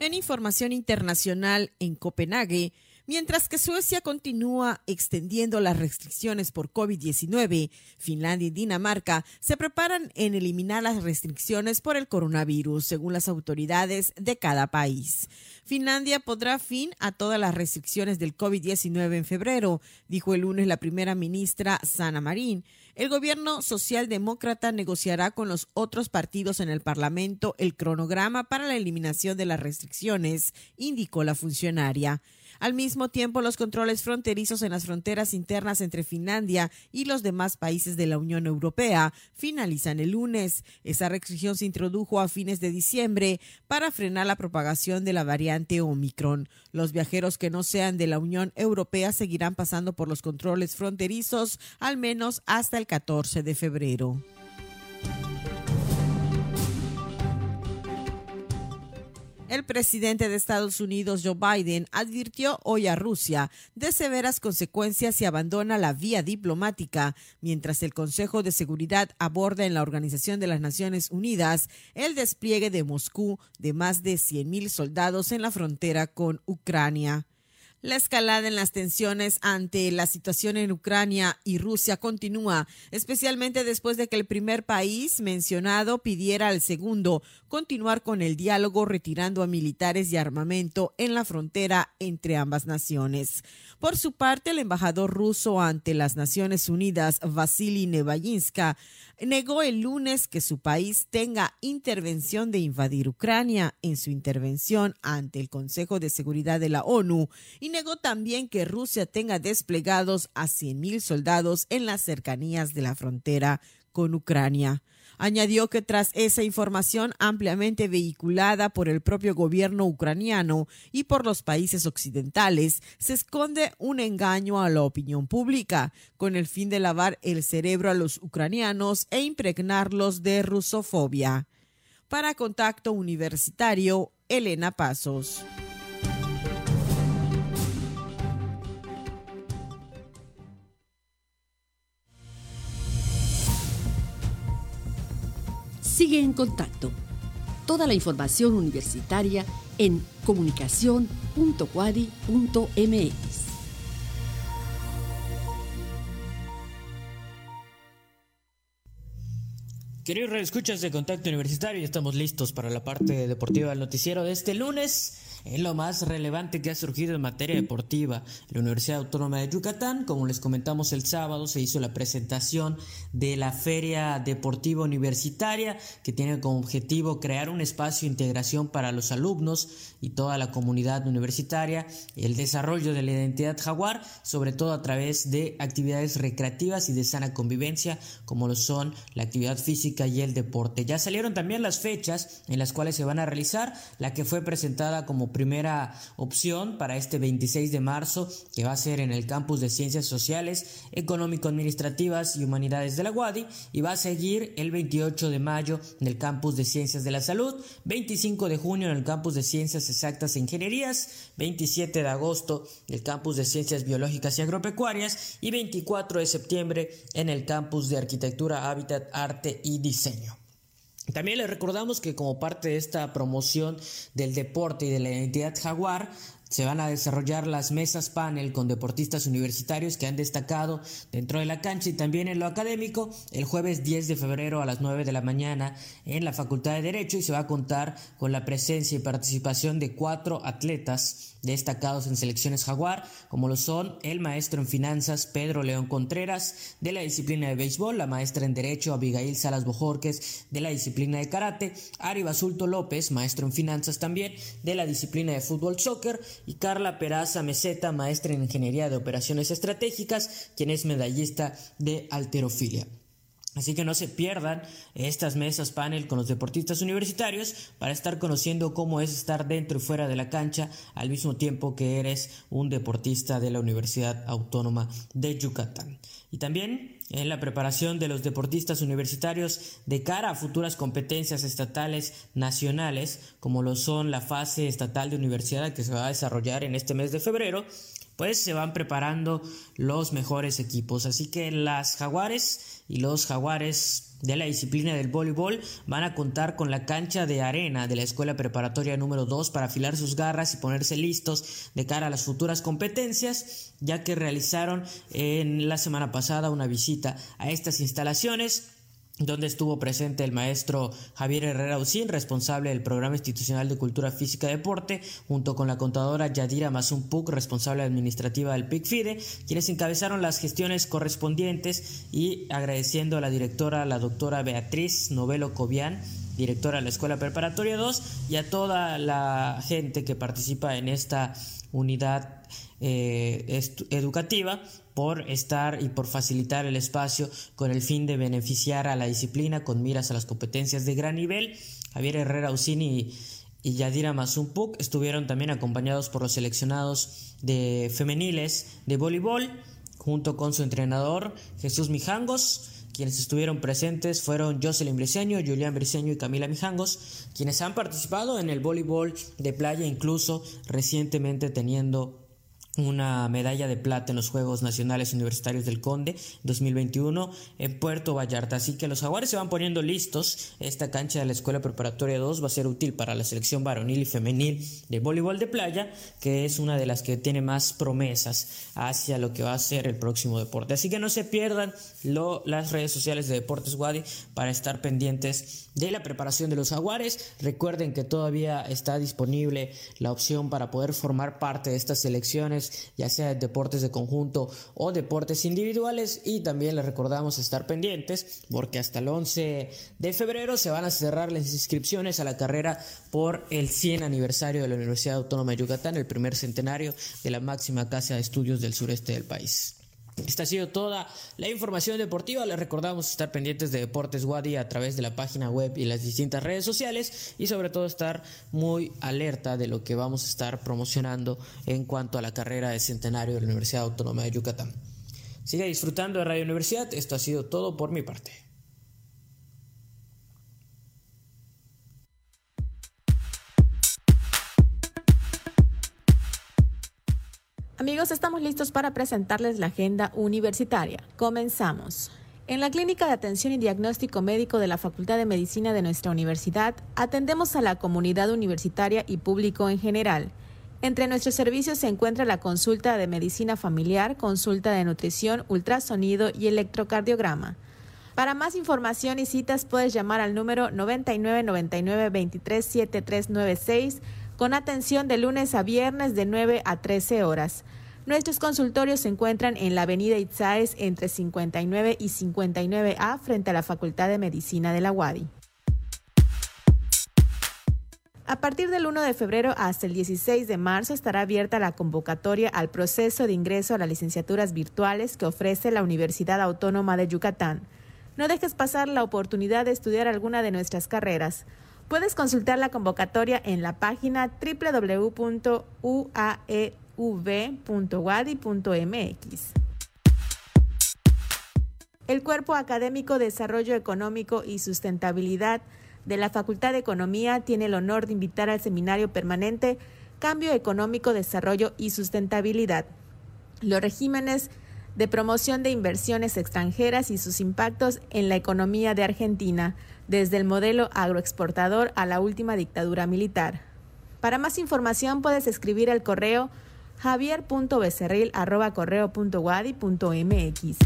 En información internacional en Copenhague, Mientras que Suecia continúa extendiendo las restricciones por COVID-19, Finlandia y Dinamarca se preparan en eliminar las restricciones por el coronavirus, según las autoridades de cada país. Finlandia pondrá fin a todas las restricciones del COVID-19 en febrero, dijo el lunes la primera ministra Sanna Marin. El gobierno socialdemócrata negociará con los otros partidos en el Parlamento el cronograma para la eliminación de las restricciones, indicó la funcionaria. Al mismo tiempo, los controles fronterizos en las fronteras internas entre Finlandia y los demás países de la Unión Europea finalizan el lunes. Esa restricción se introdujo a fines de diciembre para frenar la propagación de la variante Omicron. Los viajeros que no sean de la Unión Europea seguirán pasando por los controles fronterizos al menos hasta el 14 de febrero. El presidente de Estados Unidos, Joe Biden, advirtió hoy a Rusia de severas consecuencias si abandona la vía diplomática, mientras el Consejo de Seguridad aborda en la Organización de las Naciones Unidas el despliegue de Moscú de más de 100.000 soldados en la frontera con Ucrania. La escalada en las tensiones ante la situación en Ucrania y Rusia continúa, especialmente después de que el primer país mencionado pidiera al segundo continuar con el diálogo retirando a militares y armamento en la frontera entre ambas naciones. Por su parte, el embajador ruso ante las Naciones Unidas, Vasily Nevalinska, negó el lunes que su país tenga intervención de invadir Ucrania en su intervención ante el Consejo de Seguridad de la ONU negó también que Rusia tenga desplegados a 100.000 soldados en las cercanías de la frontera con Ucrania. Añadió que tras esa información ampliamente vehiculada por el propio gobierno ucraniano y por los países occidentales, se esconde un engaño a la opinión pública, con el fin de lavar el cerebro a los ucranianos e impregnarlos de rusofobia. Para Contacto Universitario, Elena Pasos. Sigue en contacto. Toda la información universitaria en comunicación.cuadi.mx. Queridos escuchas de Contacto Universitario, estamos listos para la parte deportiva del noticiero de este lunes en lo más relevante que ha surgido en materia deportiva. La Universidad Autónoma de Yucatán, como les comentamos el sábado, se hizo la presentación de la Feria Deportiva Universitaria, que tiene como objetivo crear un espacio de integración para los alumnos y toda la comunidad universitaria, el desarrollo de la identidad jaguar, sobre todo a través de actividades recreativas y de sana convivencia, como lo son la actividad física y el deporte. Ya salieron también las fechas en las cuales se van a realizar, la que fue presentada como primera opción para este 26 de marzo, que va a ser en el campus de Ciencias Sociales, Económico-Administrativas y Humanidades de la UADI, y va a seguir el 28 de mayo en el campus de Ciencias de la Salud, 25 de junio en el campus de Ciencias Exactas e Ingenierías, 27 de agosto en el campus de Ciencias Biológicas y Agropecuarias y 24 de septiembre en el campus de Arquitectura, Hábitat, Arte y Diseño. También les recordamos que como parte de esta promoción del deporte y de la identidad jaguar, se van a desarrollar las mesas panel con deportistas universitarios que han destacado dentro de la cancha y también en lo académico el jueves 10 de febrero a las 9 de la mañana en la Facultad de Derecho y se va a contar con la presencia y participación de cuatro atletas destacados en selecciones jaguar, como lo son el maestro en finanzas Pedro León Contreras, de la disciplina de béisbol, la maestra en derecho Abigail Salas Bojorques, de la disciplina de karate, Ari Basulto López, maestro en finanzas también, de la disciplina de fútbol soccer, y Carla Peraza Meseta, maestra en ingeniería de operaciones estratégicas, quien es medallista de alterofilia. Así que no se pierdan estas mesas panel con los deportistas universitarios para estar conociendo cómo es estar dentro y fuera de la cancha al mismo tiempo que eres un deportista de la Universidad Autónoma de Yucatán. Y también en la preparación de los deportistas universitarios de cara a futuras competencias estatales nacionales, como lo son la fase estatal de universidad que se va a desarrollar en este mes de febrero, pues se van preparando los mejores equipos. Así que las jaguares y los jaguares de la disciplina del voleibol van a contar con la cancha de arena de la escuela preparatoria número 2 para afilar sus garras y ponerse listos de cara a las futuras competencias, ya que realizaron en la semana pasada una visita a estas instalaciones donde estuvo presente el maestro Javier Herrera Usín, responsable del Programa Institucional de Cultura Física y Deporte, junto con la contadora Yadira Mazumpuc, responsable administrativa del PICFIDE, quienes encabezaron las gestiones correspondientes y agradeciendo a la directora, la doctora Beatriz Novelo Cobian, directora de la Escuela Preparatoria 2, y a toda la gente que participa en esta unidad eh, educativa por estar y por facilitar el espacio con el fin de beneficiar a la disciplina con miras a las competencias de gran nivel. Javier Herrera Usini y Yadira Mazumpuk estuvieron también acompañados por los seleccionados de femeniles de voleibol, junto con su entrenador Jesús Mijangos. Quienes estuvieron presentes fueron Jocelyn Briceño, Julián Briceño y Camila Mijangos, quienes han participado en el voleibol de playa, incluso recientemente teniendo una medalla de plata en los Juegos Nacionales Universitarios del Conde 2021 en Puerto Vallarta. Así que los jaguares se van poniendo listos. Esta cancha de la Escuela Preparatoria 2 va a ser útil para la selección varonil y femenil de voleibol de playa, que es una de las que tiene más promesas hacia lo que va a ser el próximo deporte. Así que no se pierdan las redes sociales de Deportes Wadi para estar pendientes de la preparación de los jaguares. Recuerden que todavía está disponible la opción para poder formar parte de estas selecciones ya sea deportes de conjunto o deportes individuales. Y también les recordamos estar pendientes porque hasta el 11 de febrero se van a cerrar las inscripciones a la carrera por el 100 aniversario de la Universidad Autónoma de Yucatán, el primer centenario de la máxima casa de estudios del sureste del país. Esta ha sido toda la información deportiva. Les recordamos estar pendientes de Deportes Wadi a través de la página web y las distintas redes sociales y sobre todo estar muy alerta de lo que vamos a estar promocionando en cuanto a la carrera de centenario de la Universidad Autónoma de Yucatán. Siga disfrutando de Radio Universidad. Esto ha sido todo por mi parte. Estamos listos para presentarles la agenda universitaria. Comenzamos. En la Clínica de Atención y Diagnóstico Médico de la Facultad de Medicina de nuestra universidad, atendemos a la comunidad universitaria y público en general. Entre nuestros servicios se encuentra la consulta de medicina familiar, consulta de nutrición, ultrasonido y electrocardiograma. Para más información y citas puedes llamar al número 9999 con atención de lunes a viernes de 9 a 13 horas. Nuestros consultorios se encuentran en la avenida Itzáez entre 59 y 59A frente a la Facultad de Medicina de la UADI. A partir del 1 de febrero hasta el 16 de marzo estará abierta la convocatoria al proceso de ingreso a las licenciaturas virtuales que ofrece la Universidad Autónoma de Yucatán. No dejes pasar la oportunidad de estudiar alguna de nuestras carreras. Puedes consultar la convocatoria en la página www.uae El Cuerpo Académico Desarrollo Económico y Sustentabilidad de la Facultad de Economía tiene el honor de invitar al seminario permanente Cambio Económico, Desarrollo y Sustentabilidad. Los regímenes de promoción de inversiones extranjeras y sus impactos en la economía de Argentina, desde el modelo agroexportador a la última dictadura militar. Para más información puedes escribir al correo javier.becerril.correo.wadi.mx.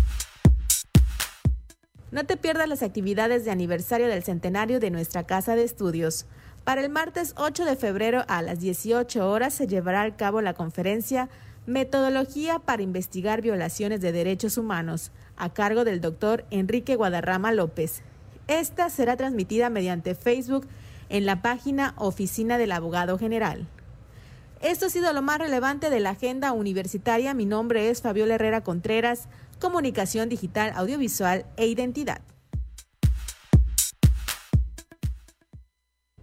No te pierdas las actividades de aniversario del centenario de nuestra casa de estudios. Para el martes 8 de febrero a las 18 horas se llevará a cabo la conferencia Metodología para investigar violaciones de derechos humanos, a cargo del doctor Enrique Guadarrama López. Esta será transmitida mediante Facebook en la página Oficina del Abogado General. Esto ha sido lo más relevante de la agenda universitaria. Mi nombre es Fabiola Herrera Contreras, Comunicación Digital, Audiovisual e Identidad.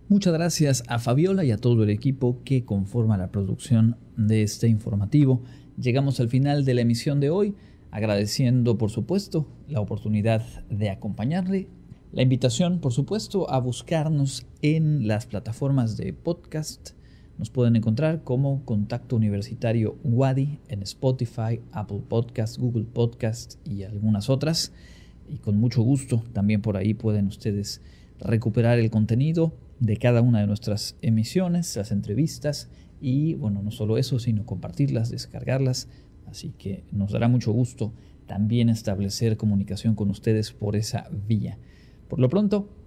Muchas gracias a Fabiola y a todo el equipo que conforma la producción de este informativo. Llegamos al final de la emisión de hoy, agradeciendo por supuesto la oportunidad de acompañarle. La invitación, por supuesto, a buscarnos en las plataformas de podcast. Nos pueden encontrar como Contacto Universitario Wadi en Spotify, Apple Podcast, Google Podcast y algunas otras. Y con mucho gusto también por ahí pueden ustedes recuperar el contenido de cada una de nuestras emisiones, las entrevistas y bueno, no solo eso, sino compartirlas, descargarlas. Así que nos dará mucho gusto también establecer comunicación con ustedes por esa vía. Por lo pronto,